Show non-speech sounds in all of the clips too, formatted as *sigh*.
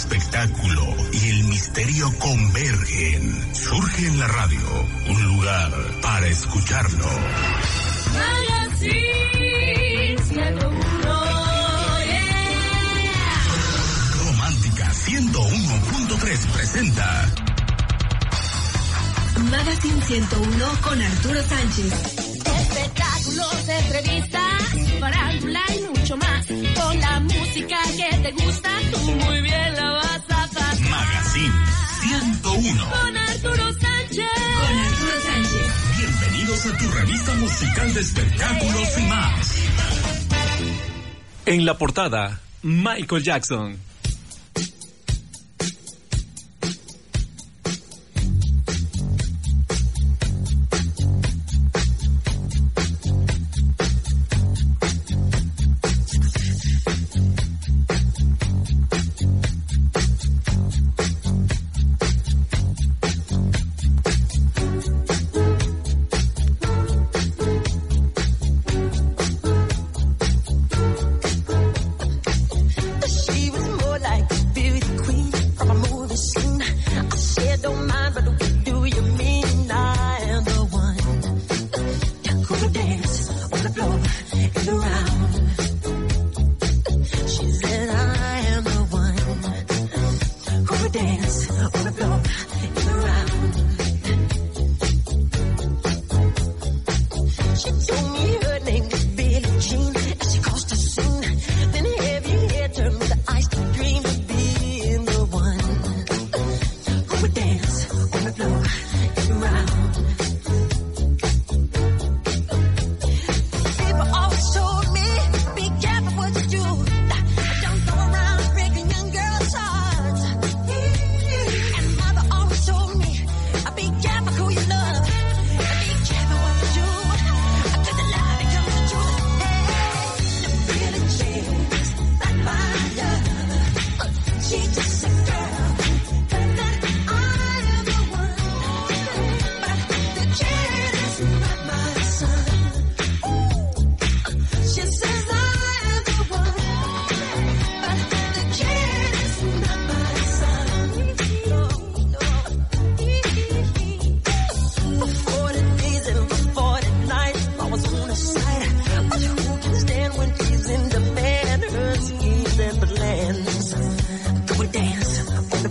espectáculo y el misterio convergen. Surge en la radio un lugar para escucharlo. Romántica 101.3 presenta Magazine 101 con Arturo Sánchez. Espectáculos, entrevistas, farándula con la música que te gusta, tú muy bien la vas a pasar. Magazine 101. Con Arturo Sánchez. Con Arturo Sánchez. Bienvenidos a tu revista musical de espectáculos y más. En la portada, Michael Jackson.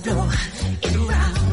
go in round.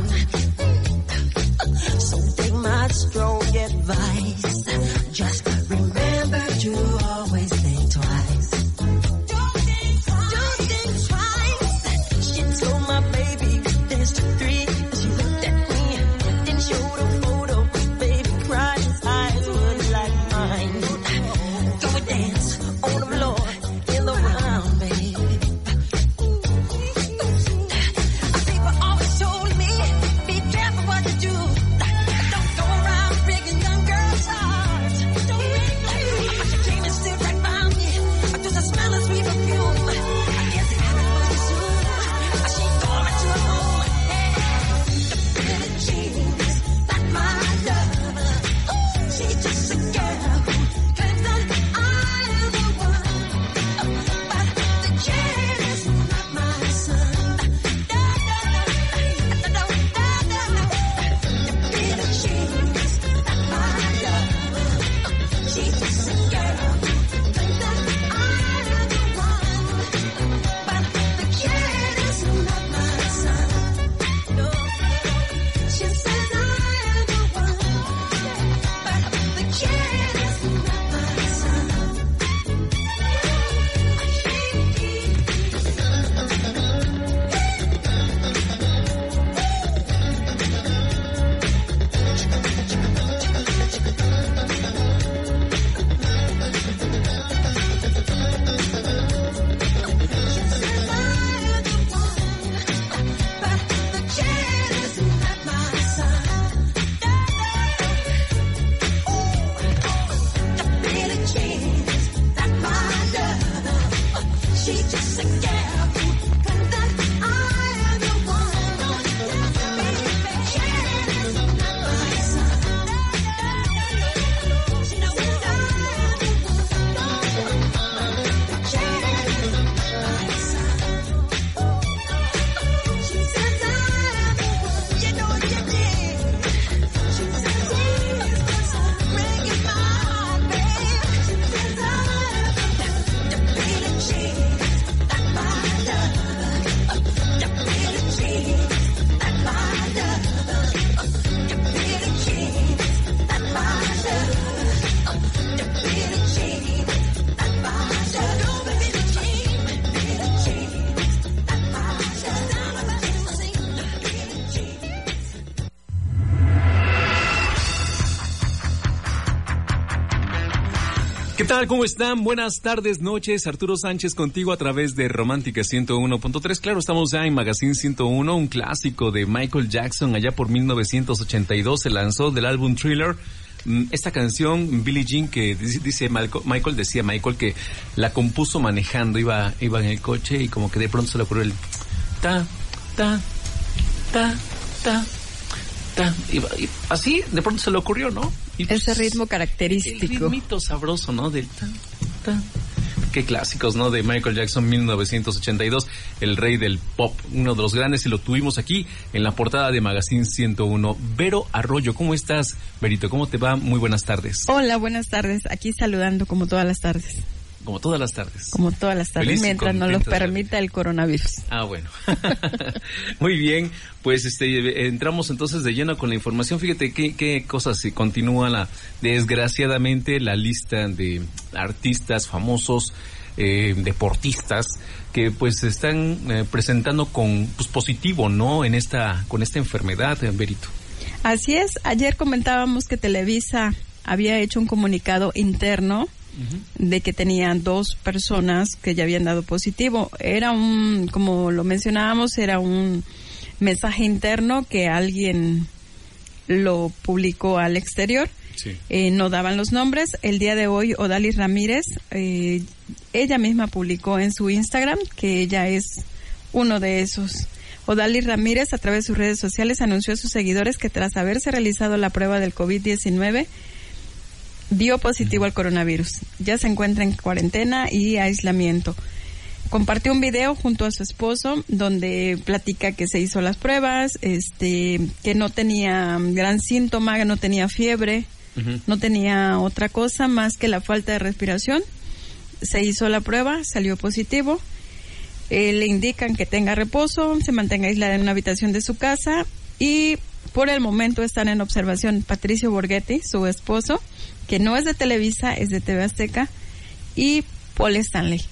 Tal? ¿Cómo están? Buenas tardes, noches. Arturo Sánchez contigo a través de Romántica 101.3. Claro, estamos ya en Magazine 101, un clásico de Michael Jackson. Allá por 1982 se lanzó del álbum Thriller. Mm, Esta canción, Billie Jean, que dice, Michael, decía Michael que la compuso manejando, iba, iba en el coche y como que de pronto se le ocurrió el ta, ta, ta, ta, ta. Iba- y así de pronto se le ocurrió, ¿no? Y pues, Ese ritmo el característico. ritmito sabroso, ¿no? Del ta, ta. Qué clásicos, ¿no? De Michael Jackson 1982, el rey del pop, uno de los grandes y lo tuvimos aquí en la portada de Magazine 101. Vero Arroyo, ¿cómo estás, Verito? ¿Cómo te va? Muy buenas tardes. Hola, buenas tardes. Aquí saludando como todas las tardes. Como todas las tardes. Como todas las tardes, Feliz mientras nos lo contenta de la permita el coronavirus. Ah, bueno. *laughs* Muy bien, pues este entramos entonces de lleno con la información. Fíjate qué, qué cosas se continúa la desgraciadamente la lista de artistas famosos, eh, deportistas que pues se están eh, presentando con pues positivo, ¿no? En esta con esta enfermedad, eh, Berito. Así es, ayer comentábamos que Televisa había hecho un comunicado interno de que tenían dos personas que ya habían dado positivo. Era un, como lo mencionábamos, era un mensaje interno que alguien lo publicó al exterior. Sí. Eh, no daban los nombres. El día de hoy, Odalis Ramírez, eh, ella misma publicó en su Instagram que ella es uno de esos. Odalis Ramírez, a través de sus redes sociales, anunció a sus seguidores que tras haberse realizado la prueba del COVID-19, dio positivo al coronavirus. Ya se encuentra en cuarentena y aislamiento. Compartió un video junto a su esposo donde platica que se hizo las pruebas, este, que no tenía gran síntoma, que no tenía fiebre, no tenía otra cosa más que la falta de respiración. Se hizo la prueba, salió positivo. Eh, le indican que tenga reposo, se mantenga aislada en una habitación de su casa y por el momento están en observación Patricio Borghetti, su esposo, que no es de Televisa, es de TV Azteca, y Paul Stanley,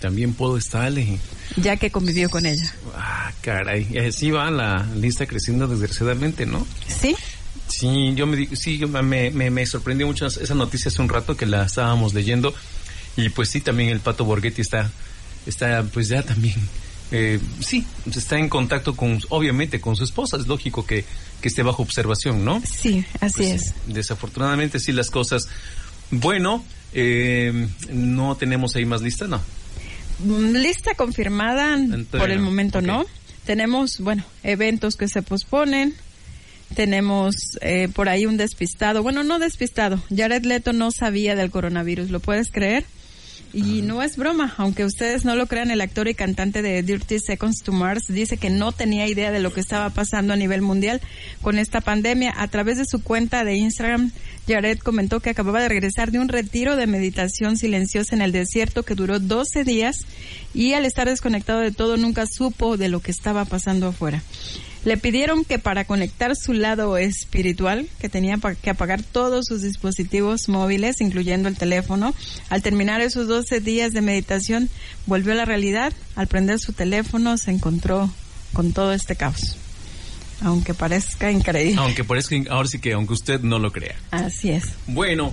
También puedo estarle. ya que convivió con ella. Ah, caray. Y así va la lista creciendo desgraciadamente, ¿no? ¿Sí? Sí, yo me sí, yo me, me, me sorprendió mucho esa noticia hace un rato que la estábamos leyendo y pues sí, también el Pato Borghetti está, está pues ya también, eh, sí, está en contacto con, obviamente con su esposa, es lógico que, que esté bajo observación, ¿no? Sí, así Pues es. Desafortunadamente sí las cosas, bueno, eh, no tenemos ahí más lista, ¿no? Mm, Lista confirmada Entonces, por el momento. ¿no? Tenemos, bueno, eventos que se posponen. Tenemos eh, por ahí un despistado. Bueno, no despistado. Jared Leto no sabía del coronavirus, ¿lo puedes creer? Y no es broma, aunque ustedes no lo crean, el actor y cantante de Dirty Seconds to Mars dice que no tenía idea de lo que estaba pasando a nivel mundial con esta pandemia. A través de su cuenta de Instagram, Jared comentó que acababa de regresar de un retiro de meditación silenciosa en el desierto que duró 12 días y al estar desconectado de todo nunca supo de lo que estaba pasando afuera. Le pidieron que para conectar su lado espiritual, que tenía que apagar todos sus dispositivos móviles, incluyendo el teléfono. Al terminar esos 12 días de meditación, volvió a la realidad. Al prender su teléfono, se encontró con todo este caos. Aunque parezca increíble. Aunque parezca, ahora sí que aunque usted no lo crea. Así es. Bueno,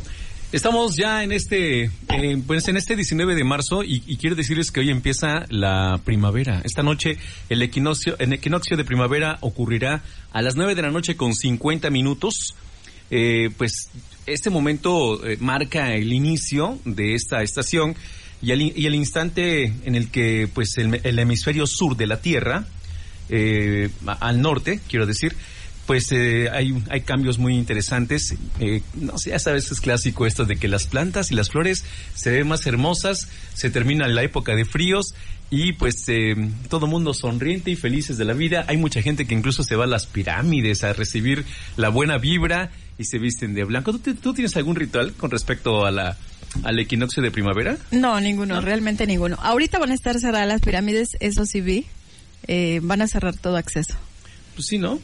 estamos ya en este, eh, pues en este 19 de marzo y, y quiero decirles que hoy empieza la primavera. Esta noche el equinoccio, el equinoccio de primavera ocurrirá a las 9 de la noche con 50 minutos. Eh, pues este momento eh, marca el inicio de esta estación y el, y el instante en el que pues el, el hemisferio sur de la Tierra eh, al norte, quiero decir, pues eh, hay, hay cambios muy interesantes. Eh, no sé, ya sabes, es clásico esto de que las plantas y las flores se ven más hermosas, se termina la época de fríos y pues eh, todo mundo sonriente y felices de la vida. Hay mucha gente que incluso se va a las pirámides a recibir la buena vibra y se visten de blanco. ¿Tú, tienes algún ritual con respecto a la, al equinoccio de primavera? No, ninguno, realmente ninguno. Ahorita van a estar cerradas las pirámides, eso sí vi. Eh, van a cerrar todo acceso. Pues sí, ¿no?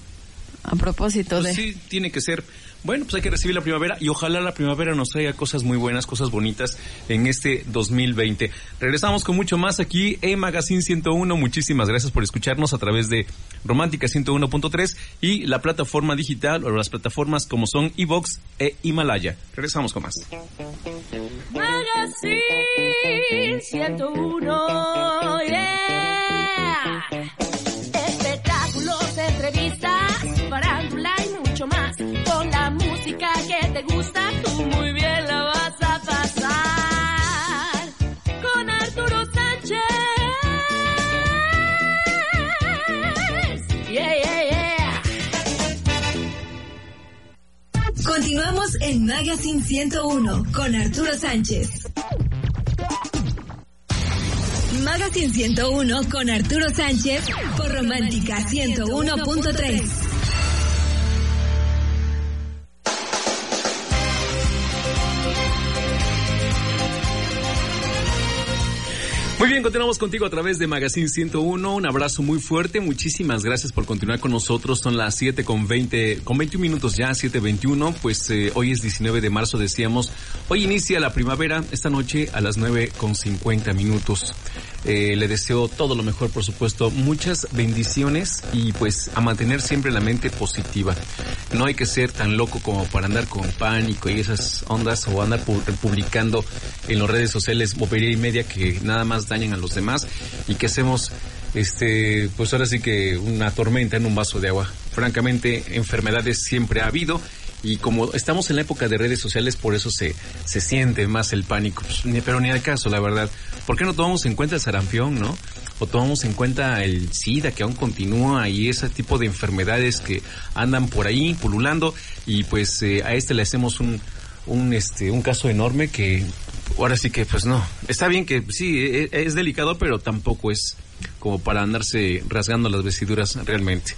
A propósito Pues de... sí, tiene que ser. Bueno, pues hay que recibir la primavera y ojalá la primavera nos traiga cosas muy buenas, cosas bonitas en este 2020. Regresamos con mucho más aquí en Magazine 101. Muchísimas gracias por escucharnos a través de Romántica 101.3 y la plataforma digital o las plataformas como son Evox e Himalaya. Regresamos con más. Magazine 101, yeah. Con la música que te gusta, tú muy bien la vas a pasar. Con Arturo Sánchez. Continuamos en Magazine 101 con Arturo Sánchez. Magazine 101 con Arturo Sánchez por Romántica 101.3. bien, continuamos contigo a través de Magazine 101. Un abrazo muy fuerte. Muchísimas gracias por continuar con nosotros. Son las 7 con 20, con 21 minutos ya, 7.21. Pues eh, hoy es 19 de marzo, decíamos. Hoy inicia la primavera, esta noche a las 9 con 50 minutos. Eh, le deseo todo lo mejor, por supuesto. Muchas bendiciones y pues a mantener siempre la mente positiva. No hay que ser tan loco como para andar con pánico y esas ondas o andar pu- publicando en las redes sociales bobería y media que nada más a los demás y que hacemos este pues ahora sí que una tormenta en un vaso de agua. Francamente, enfermedades siempre ha habido y como estamos en la época de redes sociales, por eso se, se siente más el pánico. Pues, pero ni al caso, la verdad. ¿Por qué no tomamos en cuenta el sarampión, no? O tomamos en cuenta el SIDA que aún continúa y ese tipo de enfermedades que andan por ahí pululando y pues eh, a este le hacemos un, un, este, un caso enorme que ahora sí que pues no. Está bien que sí, e- e- es delicado, pero tampoco es como para andarse rasgando las vestiduras realmente.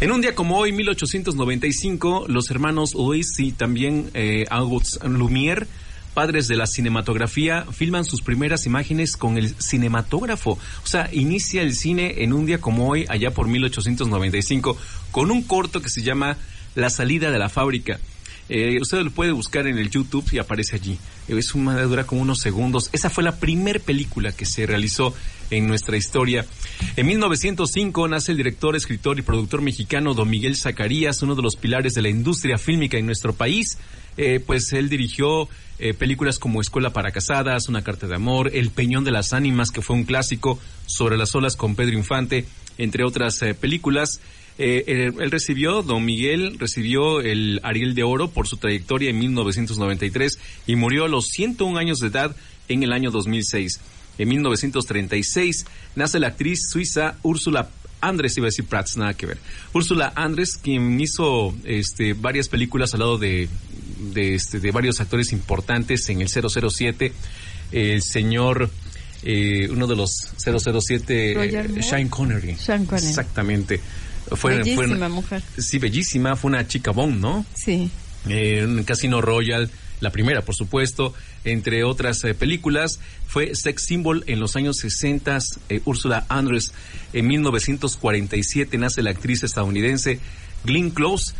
En un día como hoy, 1895, los hermanos Louis y también eh, Auguste Lumière, padres de la cinematografía, filman sus primeras imágenes con el cinematógrafo. O sea, inicia el cine en un día como hoy, allá por 1895, con un corto que se llama La salida de la fábrica. Eh, usted lo puede buscar en el YouTube y aparece allí. Eh, Es una dura como unos segundos. Esa fue la primer película que se realizó en nuestra historia. En 1905 nace el director, escritor y productor mexicano Don Miguel Zacarías, uno de los pilares de la industria fílmica en nuestro país. Eh, pues él dirigió eh, películas como Escuela para Casadas, Una Carta de Amor, El Peñón de las Ánimas, que fue un clásico, Sobre las Olas con Pedro Infante, entre otras eh, películas. Eh, él, él recibió, don Miguel recibió el Ariel de Oro por su trayectoria en 1993 y murió a los 101 años de edad en el año 2006. En 1936 nace la actriz suiza Úrsula Andrés, iba a decir Prats, nada que ver. Úrsula Andrés, quien hizo este, varias películas al lado de, de, este, de varios actores importantes en el 007, el señor, eh, uno de los 007, Roger eh. Sean Connery. Sean Connery. Exactamente. Fue, Bellísima fue- mujer. Sí, bellísima, fue una chica Bond, ¿no? Sí. Eh, un Casino Royal, la primera, por supuesto, entre otras eh, películas, fue sex symbol en los años 60, eh, Úrsula Andress. En 1947 nace la actriz estadounidense Glenn Close.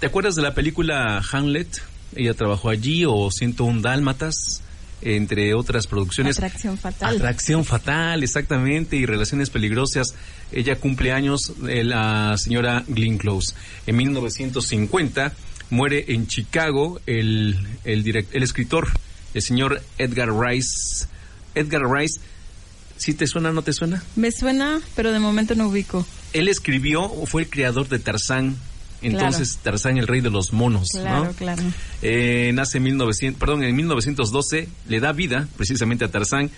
¿Te acuerdas de la película Hamlet? Ella trabajó allí, o 101 Dálmatas, entre otras producciones. Atracción fatal. Atracción fatal, exactamente, y relaciones peligrosas. Ella cumple años, eh, la señora Glenn Close. En 1950 muere en Chicago el, el, direct- el escritor, el señor Edgar Rice. Edgar Rice, ¿sí te suena o no te suena? Me suena, pero de momento no ubico. Él escribió, o fue el creador de Tarzán. Entonces, Tarzán, el rey de los monos, Claro, ¿no? claro. Eh, nace en 1900, perdón, en 1912, le da vida precisamente a Tarzán.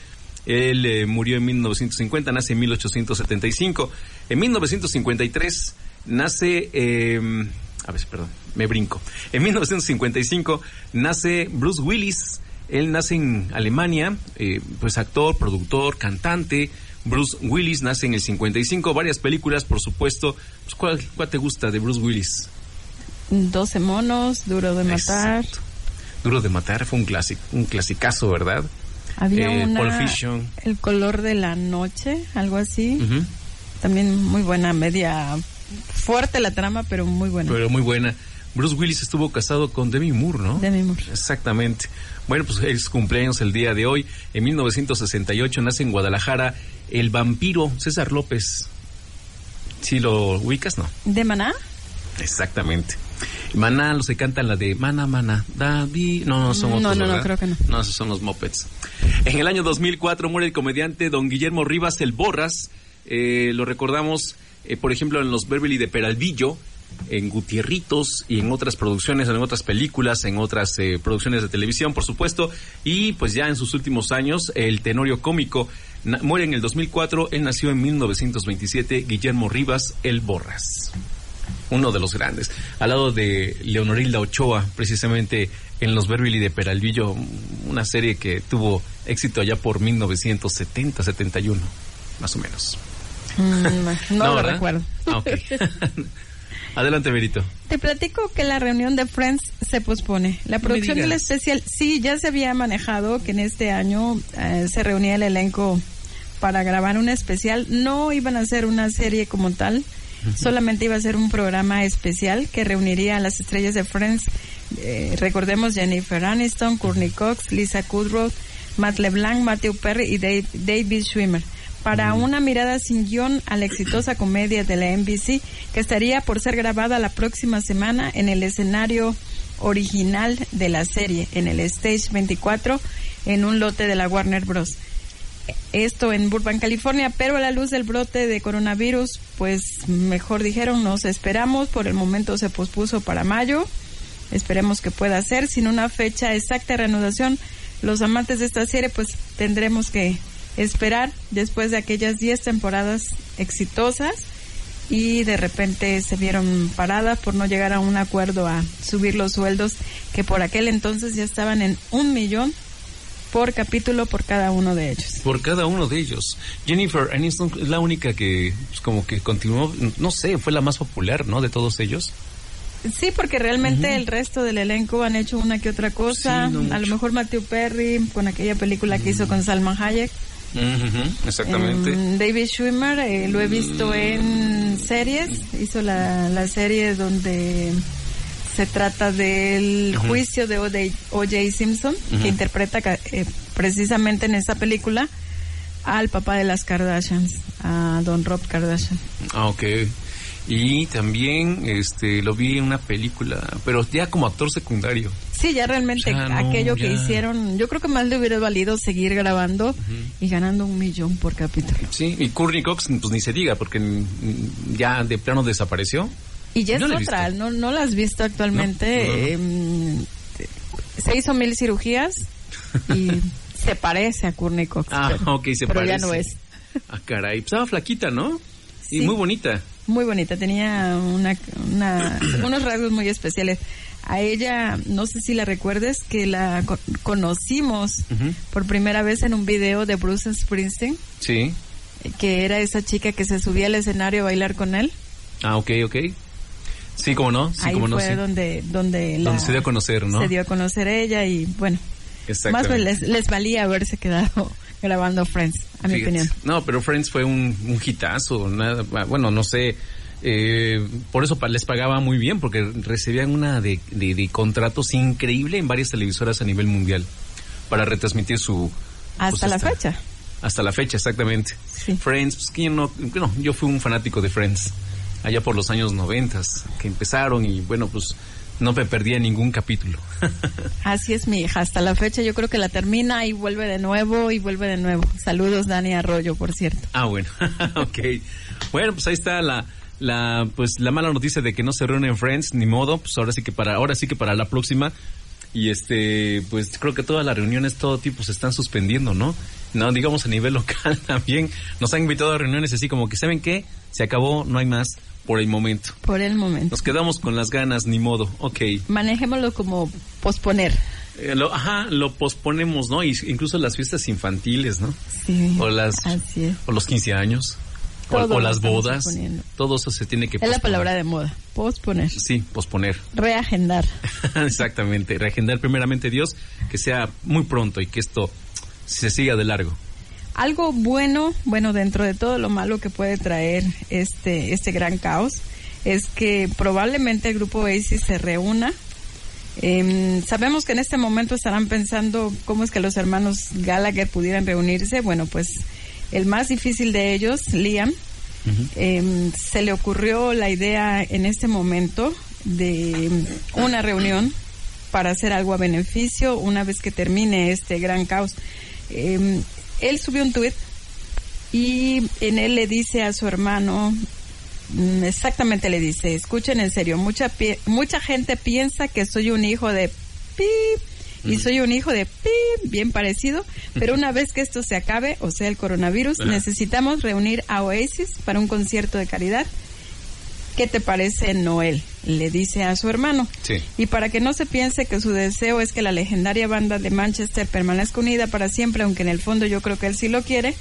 Él eh, murió en 1950, nace en 1875. En 1953 nace, eh, a ver, perdón, me brinco. En 1955 nace Bruce Willis. Él nace en Alemania, eh, pues actor, productor, cantante. Bruce Willis nace en el 55, varias películas, por supuesto. Pues, ¿cuál, ¿Cuál te gusta de Bruce Willis? 12 monos, duro de matar. Exacto. Duro de matar fue un clásico, un clasicazo, ¿verdad? Había Eh, una. Pulp Fiction. El color de la noche, algo así. También muy buena, media fuerte la trama, pero muy buena. Pero muy buena. Bruce Willis estuvo casado con Demi Moore, ¿no? Demi Moore. Exactamente. Bueno, pues es cumpleaños el día de hoy. En 1968 nace en Guadalajara el vampiro César López. Si lo ubicas, no. ¿De Maná? Exactamente. Maná, los que cantan la de Mana, Mana, David. No, no son No, otros, no, no, creo que no. No, esos son los Mopeds. En el año 2004 muere el comediante don Guillermo Rivas el Borras. Eh, lo recordamos, eh, por ejemplo, en los Beverly de Peralvillo, en Gutierritos y en otras producciones, en otras películas, en otras eh, producciones de televisión, por supuesto. Y pues ya en sus últimos años, el tenorio cómico muere en el 2004. Él nació en 1927, Guillermo Rivas el Borras uno de los grandes, al lado de Leonorilda Ochoa, precisamente en Los Beverly de Peralvillo, una serie que tuvo éxito allá por 1970, 71, más o menos. Mm, no, *laughs* lo ¿verdad? recuerdo. Ah. *laughs* Adelante, Berito. Te platico que la reunión de Friends se pospone. La producción del especial, sí, ya se había manejado que en este año eh, se reunía el elenco para grabar un especial. No iban a hacer una serie como tal, solamente iba a ser un programa especial que reuniría a las estrellas de Friends. Eh, recordemos Jennifer Aniston, Courtney Cox, Lisa Kudrow, Matt LeBlanc, Matthew Perry y Dave- David Schwimmer para una mirada sin guion a la exitosa comedia de la NBC que estaría por ser grabada la próxima semana en el escenario original de la serie, en el Stage 24, en un lote de la Warner Bros. Esto en Burbank, California, pero a la luz del brote de coronavirus, pues mejor dijeron, nos esperamos, por el momento se pospuso para mayo, esperemos que pueda ser, sin una fecha exacta de reanudación, los amantes de esta serie pues tendremos que esperar después de aquellas 10 temporadas exitosas y de repente se vieron paradas por no llegar a un acuerdo a subir los sueldos que por aquel entonces ya estaban en un millón por capítulo por cada uno de ellos. Por cada uno de ellos. Jennifer Aniston es la única que, pues, como que continuó, no sé, fue la más popular, ¿no? De todos ellos. Sí, porque realmente el resto del elenco han hecho una que otra cosa. Sí, no a lo mejor Matthew Perry con aquella película que hizo con Salman Hayek. Exactamente. Em, David Schwimmer eh, lo he visto en series. Hizo la, la serie donde se trata del juicio de O.J. Simpson, que interpreta eh, precisamente en esa película al papá de las Kardashians, a Don Rob Kardashian. Ah, ok. Y también este lo vi en una película, pero ya como actor secundario. Sí, ya realmente Ya no, aquello que ya. hicieron, yo creo que más le hubiera valido seguir grabando y ganando un millón por capítulo. Sí, y Courtney Cox, pues ni se diga, porque ya de plano desapareció. Y ya No es otra, no, no la has visto actualmente. No. Em, se hizo mil cirugías y *laughs* se parece a Courtney Cox. Ah, pero, ok, se pero parece. ya no es. Ah, caray, pues estaba flaquita, ¿no? Y Sí. muy bonita. Muy bonita, tenía una, una- unos rasgos muy especiales. A ella, no sé si la recuerdes, que la co- conocimos por primera vez en un video de Bruce Springsteen, Sí. que era esa chica que se subía al escenario a bailar con él. Ah, ok, ok. Sí, como no, sí, Ahí no, fue sí. donde, donde, la- Donde se dio a conocer, ¿no? Se dio a conocer ella y bueno, más bien les, les valía haberse quedado grabando Friends, a mi Fíjate. opinión. No, pero Friends fue un, un hitazo. Nada, bueno, no sé. eh, por eso pa- les pagaba muy bien, porque recibían una de, de- de contratos increíble en varias televisoras a nivel mundial para retransmitir su. Hasta pues, la fecha. Hasta la fecha, exactamente. Sí. Friends, pues quién no, bueno, yo fui un fanático de Friends allá por los años noventas que empezaron y bueno, pues no me perdía ningún capítulo. *laughs* Así es mi hija, hasta la fecha yo creo que la termina y vuelve de nuevo y vuelve de nuevo. Saludos Dani Arroyo, por cierto. Ah, bueno, *laughs* ok. Bueno, pues ahí está la, la, pues la mala noticia de que no se reúnen Friends, ni modo, pues ahora sí que para, ahora sí que para la próxima. Y este, pues creo que todas las reuniones, todo tipo se están suspendiendo, ¿no? No, digamos a nivel local *laughs* también. Nos han invitado a reuniones así como que, ¿saben qué? Se acabó, no hay más por el momento. Por el momento. Nos quedamos con las ganas, ni modo, ok. Manejémoslo como posponer. Eh, lo, ajá, lo posponemos, ¿no? Y incluso las fiestas infantiles, ¿no? Sí. O las, Así es. o los 15 años. O, las bodas. Todo eso se tiene que Es la palabra de moda, posponer. Sí, posponer. *laughs* Reagendar. *laughs* Exactamente. Reagendar primeramente Dios, que sea muy pronto y que esto se siga de largo. Algo bueno, bueno, dentro de todo lo malo que puede traer este, este gran caos, es que probablemente el grupo Oasis se reúna. Em, sabemos que en este momento estarán pensando cómo es que los hermanos Gallagher pudieran reunirse. Bueno, pues el más difícil de ellos, Liam, em, se le ocurrió la idea en este momento de una reunión para hacer algo a beneficio una vez que termine este gran caos. Em, él subió un tuit y en él le dice a su hermano, mm, exactamente le dice, escuchen en serio, mucha, pi- mucha gente piensa que soy un hijo de pip y soy un hijo de pip, bien parecido, pero una vez que esto se acabe, o sea, el coronavirus, necesitamos reunir a Oasis para un concierto de caridad. ¿Qué te parece, Noel? Le dice a su hermano. Sí. Y para que no se piense que su deseo es que la legendaria banda de Manchester permanezca unida para siempre, aunque en el fondo yo creo que él sí lo quiere,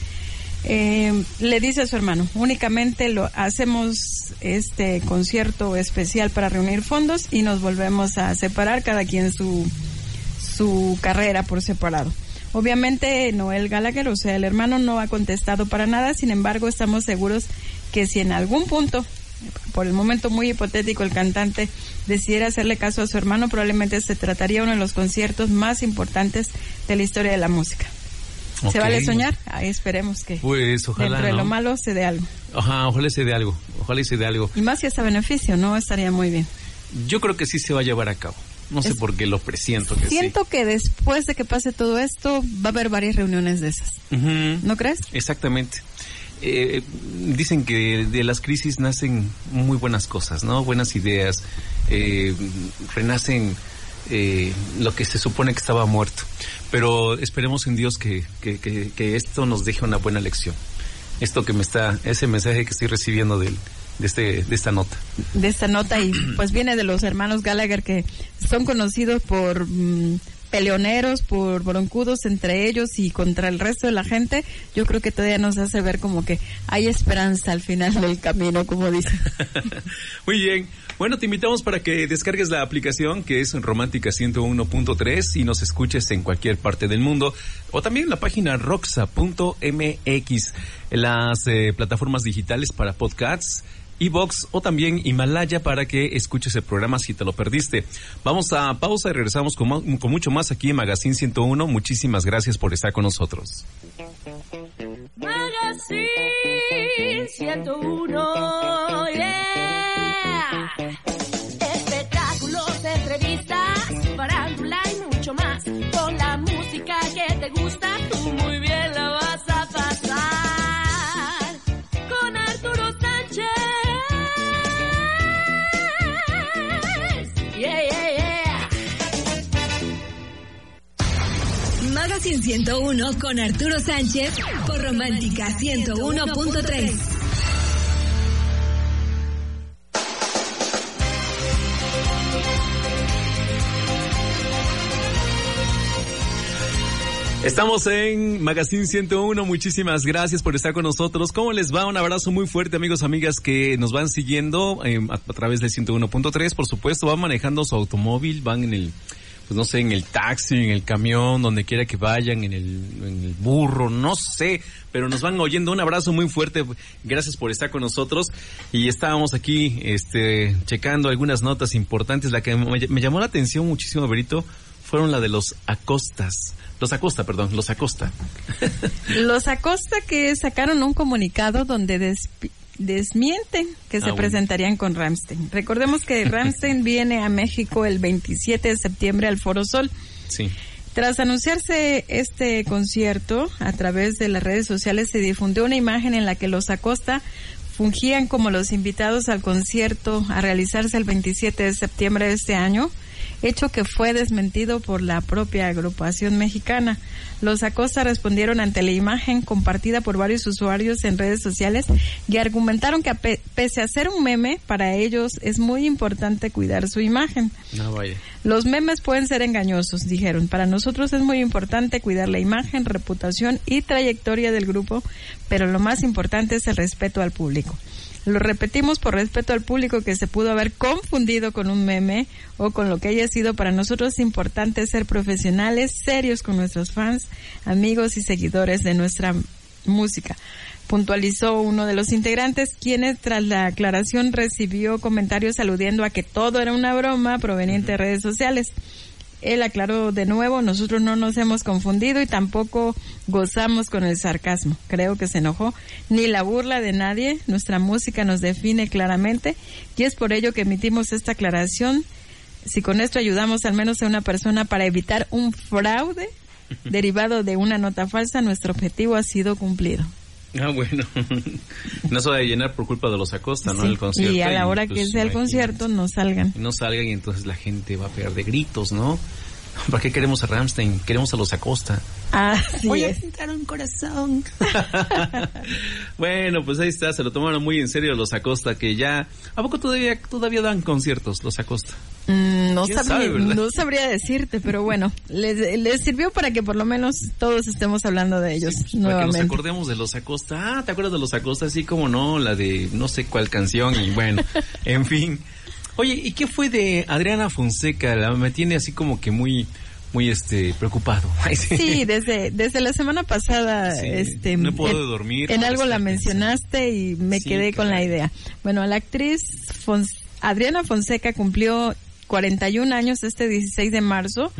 eh, le dice a su hermano, únicamente lo hacemos este concierto especial para reunir fondos y nos volvemos a separar cada quien su su carrera por separado. Obviamente Noel Gallagher, o sea, el hermano no ha contestado para nada, sin embargo estamos seguros que si en algún punto, por el momento muy hipotético, el cantante decidiera hacerle caso a su hermano, probablemente se trataría uno de los conciertos más importantes de la historia de la música. ¿Se vale soñar? Ahí esperemos que Pues ojalá. dentro de ¿no? lo malo se dé algo. Ajá, ojalá se dé algo. Ojalá y se dé algo. Y más si es a beneficio, ¿no? Estaría muy bien. Yo creo que sí se va a llevar a cabo. No sé Es- por qué lo presiento que Siento que después de que pase todo esto, va a haber varias reuniones de esas. ¿No crees? Exactamente. Eh, dicen que de las crisis nacen muy buenas cosas, ¿no? Buenas ideas. eh, renacen eh, lo que se supone que estaba muerto. Pero esperemos en Dios que, que, que- que esto nos deje una buena lección. Esto que me está, ese mensaje que estoy recibiendo del- de, este, de esta nota. de esta nota y pues viene de los hermanos Gallagher que son conocidos por mm, peleoneros, por broncudos entre ellos y contra el resto de la gente. Yo creo que todavía nos hace ver como que hay esperanza al final del camino, como dicen. *laughs* Muy bien. Bueno, te invitamos para que descargues la aplicación que es Romántica 101.3 y nos escuches en cualquier parte del mundo o también la página roxa.mx, las eh, plataformas digitales para podcasts. Evox o también Himalaya para que escuches el programa si te lo perdiste. Vamos a pausa y regresamos con, con mucho más aquí en Magazine 101. Muchísimas gracias por estar con nosotros. Magazine 101, yeah. Espectáculos, entrevistas, farándula Magazine 101 con Arturo Sánchez por Romántica 101.3. Estamos en Magazine 101. Muchísimas gracias por estar con nosotros. ¿Cómo les va? Un abrazo muy fuerte, amigos, amigas que nos van siguiendo eh, a, a través del 101.3. Por supuesto, van manejando su automóvil, van en el, pues no sé, en el taxi, en el camión, donde quiera que vayan, en el, en el burro, no sé, pero nos van oyendo. Un abrazo muy fuerte. Gracias por estar con nosotros. Y estábamos aquí, este, checando algunas notas importantes. La que me, llamó la atención muchísimo, Berito, fueron la de los Acostas. Los Acosta, perdón, los Acosta. Los Acosta que sacaron un comunicado donde desmienten que se Ah, bueno. presentarían con Ramstein. Recordemos que *laughs* Ramstein viene a México el 27 de septiembre al Foro Sol. Sí. Tras anunciarse este concierto, a través de las redes sociales se difundió una imagen en la que los Acosta fungían como los invitados al concierto a realizarse el 27 de septiembre de este año, hecho que fue desmentido por la propia agrupación mexicana. Los Acosta respondieron ante la imagen compartida por varios usuarios en redes sociales y argumentaron que pese a ser un meme, para ellos es muy importante cuidar su imagen. No, vaya. Los memes pueden ser engañosos, dijeron. Para nosotros es muy importante cuidar la imagen, reputación y trayectoria del grupo, pero lo más importante es el respeto al público. Lo repetimos por respeto al público que se pudo haber confundido con un meme o con lo que haya sido. Para nosotros es importante ser profesionales, serios con nuestros fans, amigos y seguidores de nuestra música. puntualizó uno de los integrantes, quienes tras la aclaración recibió comentarios aludiendo a que todo era una broma proveniente de redes sociales. Él aclaró de nuevo, nosotros no nos hemos confundido y tampoco gozamos con el sarcasmo. Creo que se enojó. Ni la burla de nadie. Nuestra música nos define claramente y es por ello que emitimos esta aclaración. Si con esto ayudamos al menos a una persona para evitar un fraude derivado de una nota falsa, nuestro objetivo ha sido cumplido. Ah, bueno. *laughs* no se va a llenar por culpa de los Acosta, ¿no? Sí, El concierto. y a la hora pues, que sea el concierto no salgan. No salgan y entonces la gente va a pegar de gritos, ¿no? *laughs* ¿Para qué queremos a Ramstein? Queremos a los Acosta. Así Voy a es. pintar un corazón. *laughs* *laughs* bueno, pues ahí está, se lo tomaron muy en serio los Acosta, que ya... ¿A poco todavía, todavía dan conciertos los Acosta? Mm, no, ¿Quién sabría, sabe, no sabría decirte, pero bueno, les, les sirvió para que por lo menos todos estemos hablando de ellos Para que nos nuevamente. acordemos de los Acosta. Ah, ¿te acuerdas de los Acosta? Así como no, la de no sé cuál canción y bueno, en fin. Oye, ¿y qué fue de Adriana Fonseca? La, me tiene así como que muy, muy este, preocupado. *laughs* Sí, desde, desde la semana pasada, Sí, este, no puedo en, dormir en algo la mencionaste y me Sí, quedé con la idea. Bueno, la actriz Adriana Fonseca cumplió 41 años este 16 de marzo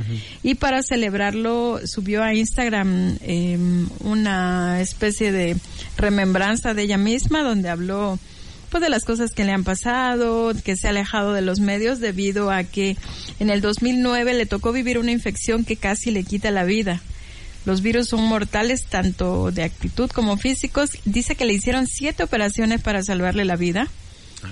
y para celebrarlo subió a Instagram eh, una especie de remembranza de ella misma donde habló pues de las cosas que le han pasado, que se ha alejado de los medios debido a que en el 2009 le tocó vivir una infección que casi le quita la vida. Los virus son mortales tanto de actitud como físicos. Dice que le hicieron siete operaciones para salvarle la vida. Ah.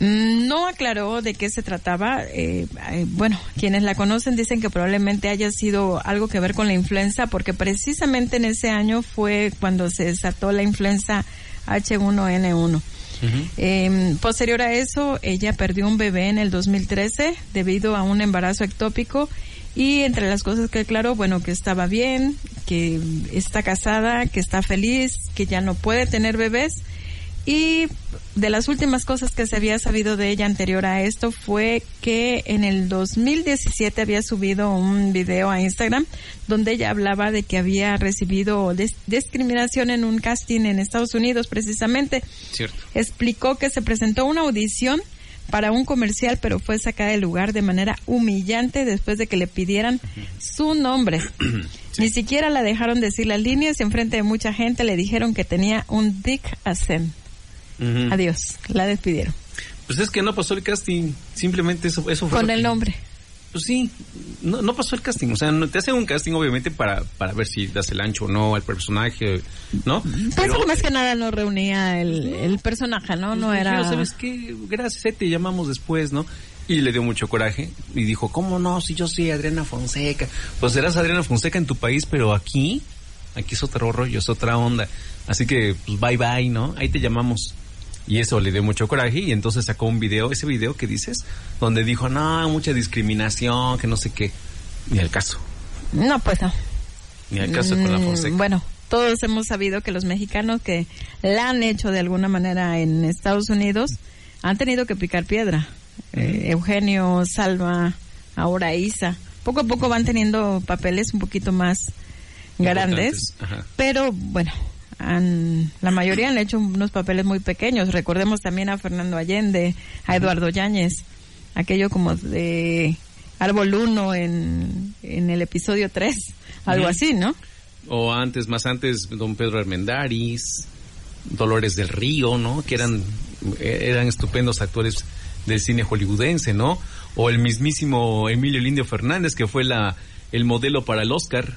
Mm, No aclaró de qué se trataba. Eh, eh, bueno, quienes la conocen dicen que probablemente haya sido algo que ver con la influenza, porque precisamente en ese año fue cuando se desató la influenza H1N1. Eh, posterior a eso, ella perdió un bebé en el 2013 debido a un embarazo ectópico y entre las cosas que aclaró, bueno, que estaba bien, que está casada, que está feliz, que ya no puede tener bebés y de las últimas cosas que se había sabido de ella anterior a esto fue que en el 2017 había subido un video a Instagram donde ella hablaba de que había recibido discriminación en un casting en Estados Unidos precisamente. Cierto. Explicó que se presentó una audición para un comercial, pero fue sacada del lugar de manera humillante después de que le pidieran su nombre. *clears throat* Ni siquiera la dejaron decir las líneas y enfrente de mucha gente le dijeron que tenía un dick accent. Adiós, la despidieron. Pues es que no pasó el casting, simplemente eso, eso fue Con el que- nombre. Pues sí, no, no pasó el casting, o sea, no, te hacen un casting obviamente para, para ver si das el ancho o no al personaje, ¿no? Pienso que más que nada no reunía el, el personaje, ¿no? pues, No era... ¿Sabes qué? Gracias, eh, te llamamos después, ¿no? Y le dio mucho coraje y dijo, ¿cómo no? Si yo soy Adriana Fonseca. Pues eras Adriana Fonseca en tu país, pero aquí, aquí es otro rollo, es otra onda. Así que, pues bye bye, ¿no? Ahí te llamamos. Y eso le dio mucho coraje y entonces sacó un video, ese video que dices, donde dijo, no, mucha discriminación, que no sé qué. Ni al caso, No, pues no. ni al caso con la Mm, Fonseca. Bueno, todos hemos sabido que los mexicanos que la han hecho de alguna manera en Estados Unidos han tenido que picar piedra. Eh, Eugenio, Salva, ahora Isa. Poco a poco van teniendo papeles un poquito más grandes, pero bueno, han- la mayoría han hecho unos papeles muy pequeños. Recordemos también a Fernando Allende, a Eduardo Yáñez, aquello como de Árbol 1 en, en el episodio 3, algo así, ¿no? O antes, más antes, don Pedro Armendáriz, Dolores del Río, ¿no? Que eran, eh, eran estupendos actores del cine hollywoodense, ¿no? O el mismísimo Emilio Lindio Fernández, que fue la, el modelo para el Oscar.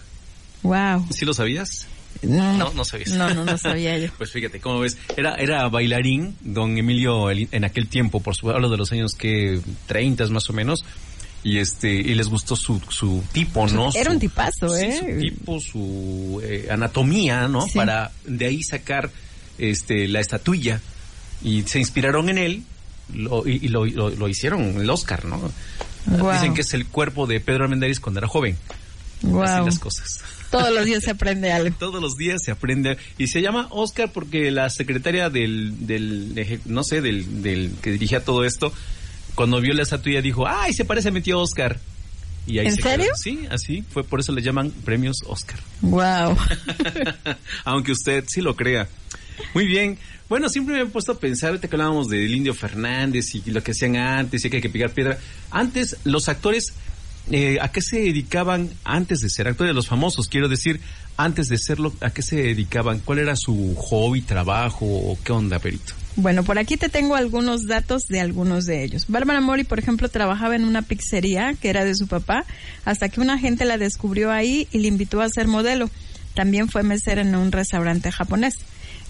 Wow. ¿Sí lo sabías? No, No, no sabías. No, no, no sabía yo. *laughs* Pues fíjate, ¿cómo ves? Era, era bailarín, don Emilio, en aquel tiempo, por su hablo de los años que 30 más o menos, y este, y les gustó su, su tipo, ¿no? Era Su- un tipazo, sí, ¿eh? su tipo, su eh, anatomía, ¿no? Sí. Para de ahí sacar este la estatuilla y se inspiraron en él lo- y, y lo, lo- lo hicieron el Oscar, ¿no? Dicen que es el cuerpo de Pedro Armendáriz cuando era joven. Así Wow. las cosas. Todos los días se aprende algo. *laughs* Todos los días se aprende. Y se llama Oscar porque la secretaria del, del no sé, del, del que dirigía todo esto, cuando vio la estatuilla dijo, ¡ay, se parece a mi tío Oscar! Y ahí ¿En se quedó. serio? Sí, así. Fue por eso le llaman premios Oscar. Wow. *laughs* *laughs* Aunque usted sí lo crea. Muy bien. Bueno, siempre me he puesto a pensar, ahorita que hablábamos del Indio Fernández y lo que hacían antes y que hay que picar piedra. Antes, los actores, eh, ¿a qué se dedicaban antes de ser actores? Los famosos, quiero decir, antes de serlo, ¿a qué se dedicaban? ¿Cuál era su hobby, trabajo o qué onda, Perito? Bueno, por aquí te tengo algunos datos de algunos de ellos. Bárbara Mori, por ejemplo, trabajaba en una pizzería que era de su papá, hasta que una gente la descubrió ahí y le invitó a ser modelo. También fue mesera en un restaurante japonés.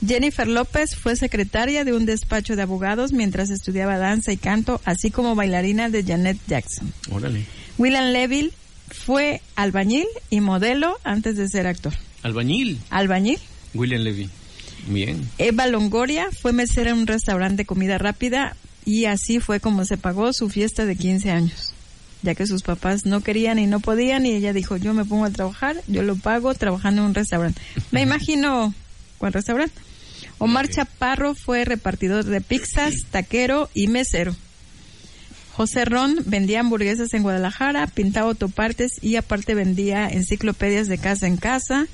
Jennifer López fue secretaria de un despacho de abogados mientras estudiaba danza y canto, así como bailarina de Janet Jackson. Órale. William Leville fue albañil y modelo antes de ser actor. Albañil, Albañil. William Levy. Bien. Eva Longoria fue mesera en un restaurante de comida rápida y así fue como se pagó su fiesta de 15 años. Ya que sus papás no querían y no podían y ella dijo, yo me pongo a trabajar, yo lo pago trabajando en un restaurante. Me *laughs* imagino, ¿cuál restaurante? Omar. Chaparro fue repartidor de pizzas, taquero y mesero. José Ron vendía hamburguesas en Guadalajara, pintaba autopartes y aparte vendía enciclopedias de casa en casa.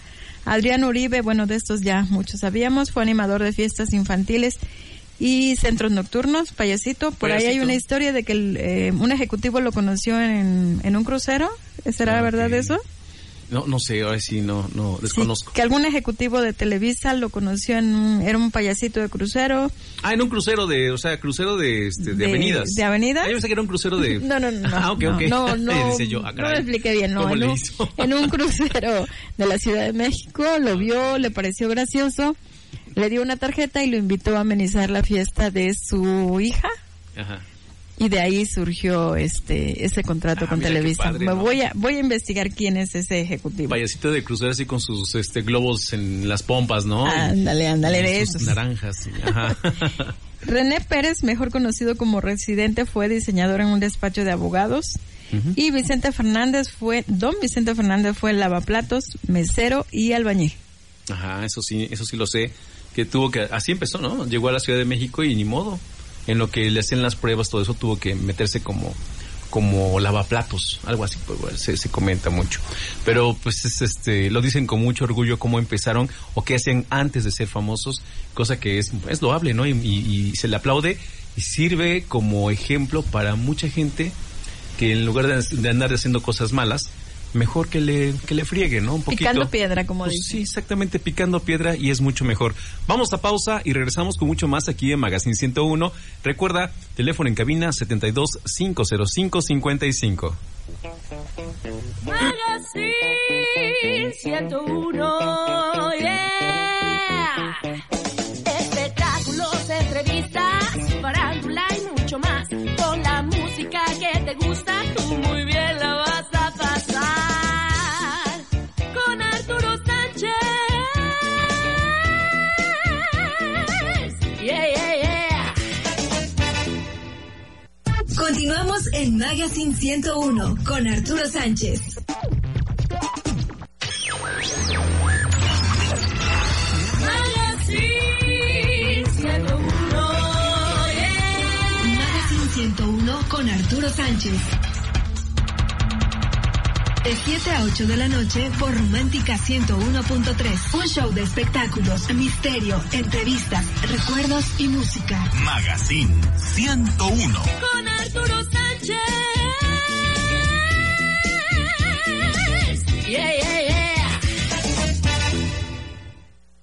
Adrián Uribe, bueno, de estos ya muchos sabíamos, fue animador de fiestas infantiles y centros nocturnos, payasito. Por ahí hay una historia de que el, eh, un ejecutivo lo conoció en, en un crucero. ¿Será Ah, verdad ok. eso? No, no sé, ahora sí, no, no, Sí, desconozco. que algún ejecutivo de Televisa lo conoció en un, era un payasito de crucero. Ah, en un crucero de, o sea, crucero de, este, de, De- avenidas. ¿de avenidas? Ah, yo pensé que era un crucero de... *laughs* No, no, no. Ah, ok, no, ok. No, *laughs* no, Dice yo, ah, no lo expliqué bien, no. ¿Cómo En le un, hizo? *laughs* en un crucero de la Ciudad de México, lo vio, le pareció gracioso, le dio una tarjeta y lo invitó a amenizar la fiesta de su hija. Ajá. Y de ahí surgió este ese contrato Ah, con Televisa. padre, Me ¿no? voy a voy a investigar quién es ese ejecutivo. Payasito de crucero así con sus este globos en las pompas, ¿no? Ándale, ándale, de esos. naranjas. Ajá. *laughs* René Pérez, mejor conocido como residente, fue diseñador en un despacho de abogados. Y Vicente Fernández fue, don Vicente Fernández fue lavaplatos, mesero y albañil. Ajá, eso sí, eso sí lo sé. Que tuvo que, así empezó, ¿no? Llegó a la Ciudad de México y ni modo. En lo que le hacían las pruebas, todo eso tuvo que meterse como, como lavaplatos, algo así, pues se, se comenta mucho. Pero pues es, este, lo dicen con mucho orgullo cómo empezaron o qué hacían antes de ser famosos, cosa que es, es loable, ¿no? Y, y- y se le aplaude y sirve como ejemplo para mucha gente que en lugar de, de andar haciendo cosas malas, mejor que le, que le friegue, ¿no? Un poquito. Picando piedra, como Pues dice. sí, exactamente, picando piedra y es mucho mejor. Vamos a pausa y regresamos con mucho más aquí en Magazine 101. Recuerda, teléfono en cabina 72 505 55. Magazine 101, yeah. En Magazine 101 con Arturo Sánchez. Magazine 101, yeah. Magazine 101 con Arturo Sánchez. De 7 a 8 de la noche por Romántica 101.3. Un show de espectáculos, misterio, entrevistas, recuerdos y música. Magazine 101. con Arturo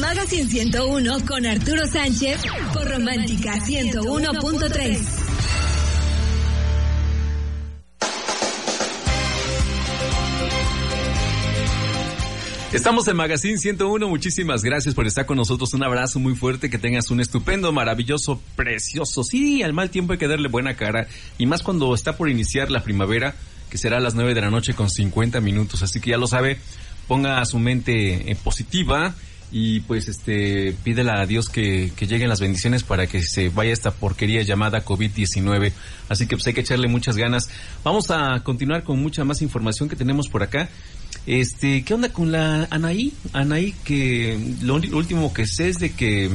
Magazine 101 con Arturo Sánchez por Romántica 101.3. Estamos en Magazine 101. Muchísimas gracias por estar con nosotros. Un abrazo muy fuerte. Que tengas un estupendo, maravilloso, precioso. Sí, al mal tiempo hay que darle buena cara. Y más cuando está por iniciar la primavera, que será a las 9 de la noche con 50 minutos. Así que ya lo sabe. Ponga su mente eh, positiva y pues este pídele a Dios que, que lleguen las bendiciones para que se vaya esta porquería llamada COVID-19. Así que pues hay que echarle muchas ganas. Vamos a continuar con mucha más información que tenemos por acá. Este, ¿qué onda con la Anaí? Anaí que lo último que sé es de que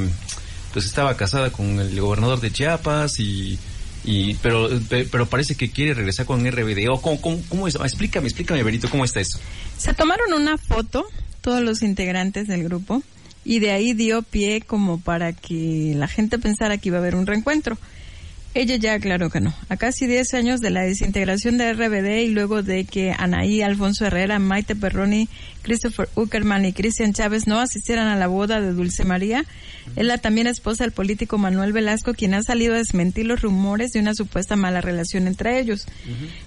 pues estaba casada con el gobernador de Chiapas y y pero pe- pero parece que quiere regresar con RBD. O ¿cómo, cómo, cómo es? Explícame, explícame, Berito, ¿cómo está eso? Se tomaron una foto, todos los integrantes del grupo, y de ahí dio pie como para que la gente pensara que iba a haber un reencuentro. Ella ya aclaró que no. A casi 10 años de la desintegración de RBD y luego de que Anaí, Alfonso Herrera, Maite Perroni, Christopher Uckerman y Cristian Chávez no asistieran a la boda de Dulce María, es la también esposa del político Manuel Velasco, quien ha salido a desmentir los rumores de una supuesta mala relación entre ellos.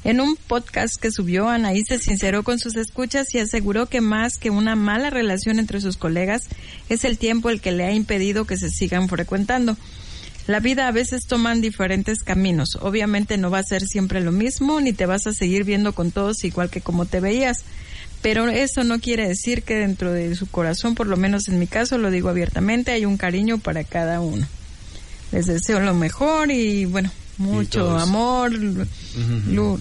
En un podcast que subió, Anaí se sinceró con sus escuchas y aseguró que más que una mala relación entre sus colegas, es el tiempo el que le ha impedido que se sigan frecuentando. La vida a veces toman diferentes caminos. Obviamente no va a ser siempre lo mismo, ni te vas a seguir viendo con todos igual que como te veías. Pero eso no quiere decir que dentro de su corazón, por lo menos en mi caso, lo digo abiertamente, hay un cariño para cada uno. Les deseo lo mejor y bueno, mucho amor,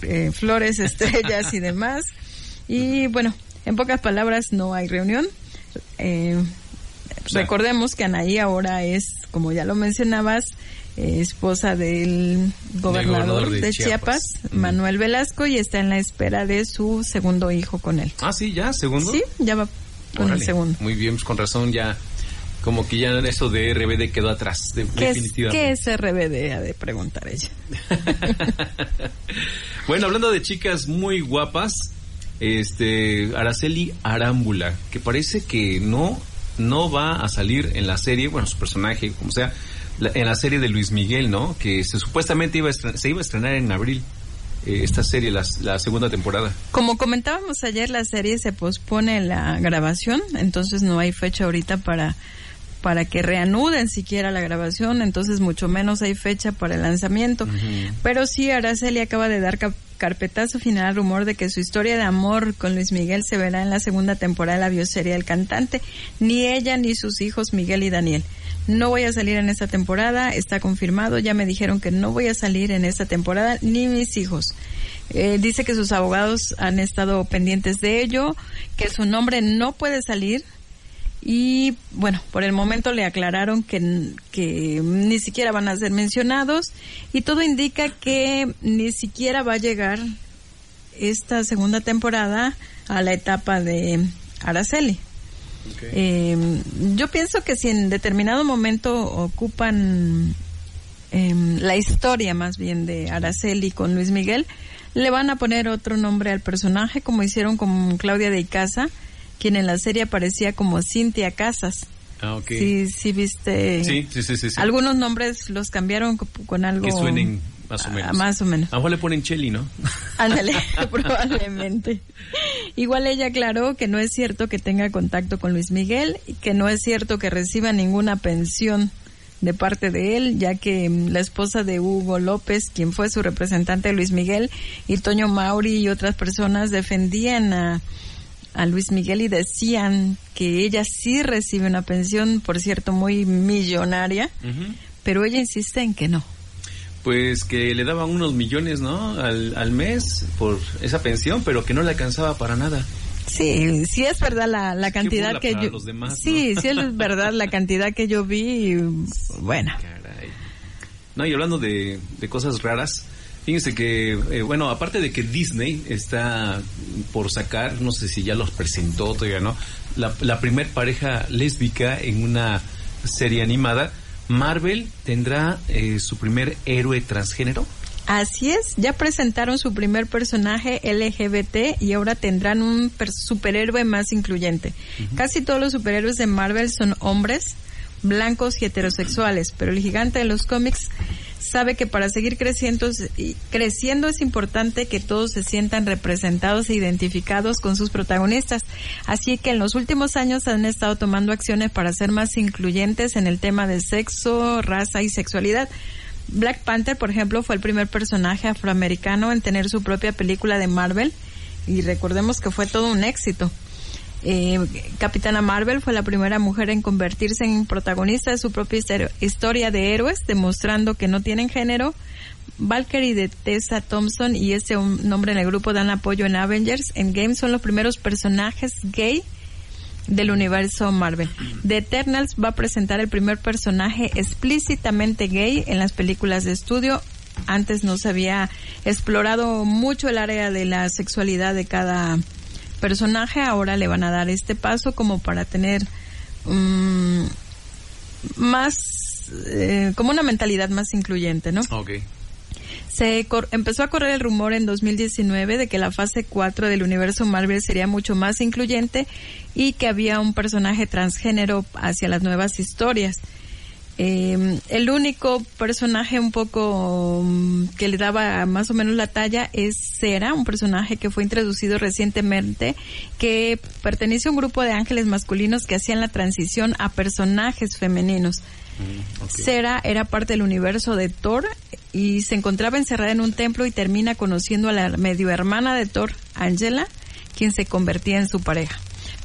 eh, flores, *laughs* estrellas y demás. Y bueno, en pocas palabras, no hay reunión. Eh, recordemos que Anaí ahora es, como ya lo mencionabas, eh, esposa del gobernador, gobernador de de, Chiapas. Chiapas, Manuel Velasco, y está en la espera de su segundo hijo con él. Ah, sí, ya, segundo. Sí, ya va con Órale, el segundo. Muy bien, pues con razón ya como que ya eso de RBD quedó atrás, de- ¿Qué es, definitivamente. ¿Qué es RBD? Ha de preguntar ella. *laughs* Bueno, hablando de chicas muy guapas, este Araceli Arámbula, que parece que no no va a salir en la serie, bueno, su personaje, como sea, la- en la serie de Luis Miguel, ¿no? Que se, supuestamente iba a se iba a estrenar en abril eh, esta serie, la, la segunda temporada. Como comentábamos ayer, la serie se pospone la grabación, entonces no hay fecha ahorita para para que reanuden siquiera la grabación, entonces mucho menos hay fecha para el lanzamiento. Pero sí, Araceli acaba de dar cap- carpetazo final al rumor de que su historia de amor con Luis Miguel se verá en la segunda temporada de la bioserie del cantante. Ni ella ni sus hijos Miguel y Daniel. No voy a salir en esta temporada, está confirmado, ya me dijeron que no voy a salir en esta temporada, ni mis hijos. Eh, dice que sus abogados han estado pendientes de ello, que su nombre no puede salir, y bueno, por el momento le aclararon que, que ni siquiera van a ser mencionados y todo indica que ni siquiera va a llegar esta segunda temporada a la etapa de Araceli. Eh, yo pienso que si en determinado momento ocupan em, la historia más bien de Araceli con Luis Miguel, le van a poner otro nombre al personaje como hicieron con Claudia de Icaza, quien en la serie aparecía como Cintia Casas. Ah, ok. Sí, sí viste. Sí, sí, sí, sí, sí. Algunos nombres los cambiaron co- con algo. Que suenen más o ah, menos. más o menos. A lo mejor le ponen Cheli, ¿no? *laughs* Ándale, *laughs* probablemente. Igual ella aclaró que no es cierto que tenga contacto con Luis Miguel y que no es cierto que reciba ninguna pensión de parte de él, ya que mm, la esposa de Hugo López, quien fue su representante de Luis Miguel, y Toño Mauri y otras personas defendían a, a Luis Miguel y decían que ella sí recibe una pensión, por cierto, muy millonaria, pero ella insiste en que no. Pues que le daban unos millones, ¿no? Al, al mes por esa pensión, pero que no le alcanzaba para nada. Sí, sí es verdad la, la cantidad que yo... los demás, sí, ¿no? sí es verdad la cantidad que yo vi. Bueno, Caray. No, y hablando de, de cosas raras, fíjense que, eh, bueno, aparte de que Disney está por sacar, no sé si ya los presentó todavía, ¿no? La, la primer pareja lésbica en una serie animada, Marvel tendrá eh, su primer héroe transgénero. así es. Ya presentaron su primer personaje LGBT y ahora tendrán un per- superhéroe más incluyente. Casi todos los superhéroes de Marvel son hombres, blancos y heterosexuales, pero el gigante de los cómics sabe que para seguir creciendo, creciendo es importante que todos se sientan representados e identificados con sus protagonistas. Así que en los últimos años han estado tomando acciones para ser más incluyentes en el tema de sexo, raza y sexualidad. Black Panther, por ejemplo, fue el primer personaje afroamericano en tener su propia película de Marvel y recordemos que fue todo un éxito. Eh, Capitana Marvel fue la primera mujer en convertirse en protagonista de su propia historia de héroes, demostrando que no tienen género. Valkyrie de Tessa Thompson y un nombre en el grupo dan apoyo en Avengers. En Game son los primeros personajes gay del universo Marvel. The Eternals va a presentar el primer personaje explícitamente gay en las películas de estudio. Antes no se había explorado mucho el área de la sexualidad de cada personaje. Ahora le van a dar este paso como para tener mm, más, eh, como una mentalidad más incluyente, ¿no? Ok. Se cor- empezó a correr el rumor en 2019 de que la fase 4 del universo Marvel sería mucho más incluyente y que había un personaje transgénero hacia las nuevas historias. Eh, el único personaje un poco mm, que le daba más o menos la talla es Cera, un personaje que fue introducido recientemente que pertenece a un grupo de ángeles masculinos que hacían la transición a personajes femeninos. Cera era parte del universo de Thor y se encontraba encerrada en un templo y termina conociendo a la medio hermana de Thor, Angela, quien se convertía en su pareja.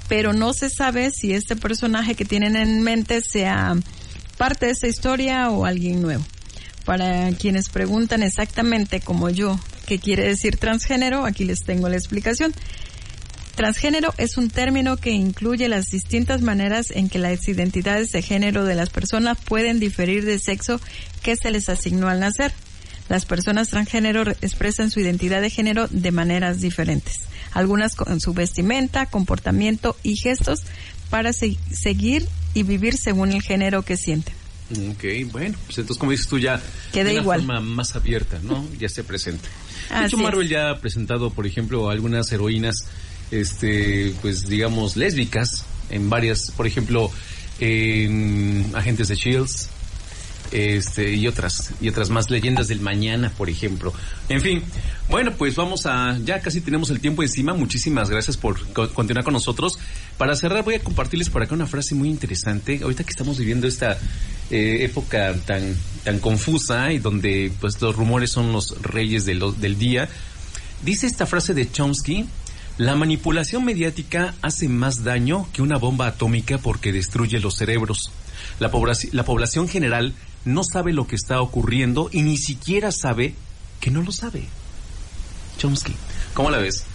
Pero no se sabe si este personaje que tienen en mente sea parte de esta historia o alguien nuevo. Para quienes preguntan exactamente como yo qué quiere decir transgénero, aquí les tengo la explicación. Transgénero es un término que incluye las distintas maneras en que las identidades de género de las personas pueden diferir del sexo que se les asignó al nacer. Las personas transgénero re- expresan su identidad de género de maneras diferentes, algunas con su vestimenta, comportamiento y gestos para se- seguir y vivir según el género que sienten. Ok, bueno, pues entonces como dices tú ya Queda de una igual. forma más abierta, ¿no? Ya se presente. De Así hecho, es. Marvel ya ha presentado, por ejemplo, algunas heroínas, este, pues digamos, lésbicas en varias, por ejemplo, en Agentes de Shields, este, y otras, y otras más leyendas del mañana, por ejemplo. En fin, bueno, pues vamos a, ya casi tenemos el tiempo encima. Muchísimas gracias por co- continuar con nosotros. Para cerrar, voy a compartirles por acá una frase muy interesante. Ahorita que estamos viviendo esta eh, época tan, tan confusa y donde pues los rumores son los reyes de del día. Dice esta frase de Chomsky, la manipulación mediática hace más daño que una bomba atómica porque destruye los cerebros. La, la población general no sabe lo que está ocurriendo y ni siquiera sabe que no lo sabe. Chomsky, ¿cómo la ves?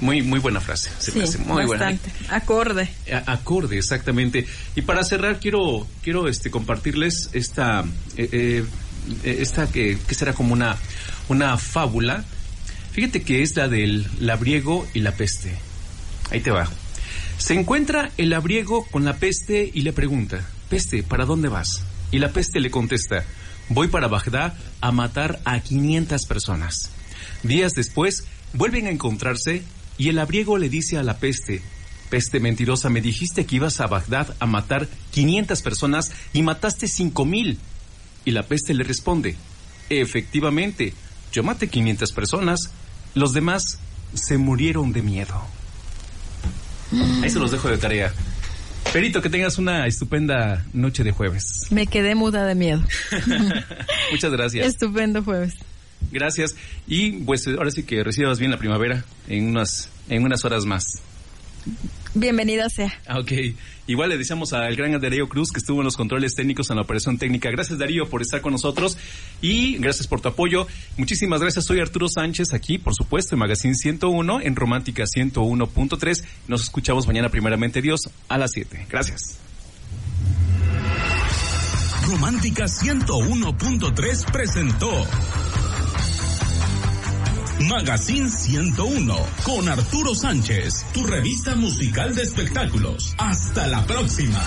Muy, muy buena frase. Se me Sí, hace muy buena. Acorde. A- acorde exactamente y para cerrar quiero quiero este compartirles esta eh, eh, eh, esta que, que será como una una fábula fíjate que es la del labriego y la peste ahí te va se encuentra el labriego con la peste y le pregunta peste para dónde vas y la peste le contesta voy para Bagdad a matar a 500 personas días después vuelven a encontrarse y el labriego le dice a la peste Peste mentirosa, me dijiste que ibas a Bagdad a matar 500 personas y mataste 5000. Y la peste le responde, efectivamente, yo maté 500 personas, los demás se murieron de miedo. Ahí se los dejo de tarea. Perito, que tengas una estupenda noche de jueves. Me quedé muda de miedo. *laughs* Muchas gracias. Estupendo jueves. Gracias. Y pues ahora sí que recibas bien la primavera en unas, en unas horas más. Bienvenida sea. Ah, Ok, igual le deseamos al gran Darío Cruz que estuvo en los controles técnicos en la operación técnica. Gracias Darío por estar con nosotros y gracias por tu apoyo. Muchísimas gracias, soy Arturo Sánchez aquí, por supuesto, en Magazine 101, en Romántica 101.3. Nos escuchamos mañana primeramente Dios a las 7. Gracias. Romántica 101.3 presentó Magazine 101 con Arturo Sánchez, tu revista musical de espectáculos. Hasta la próxima.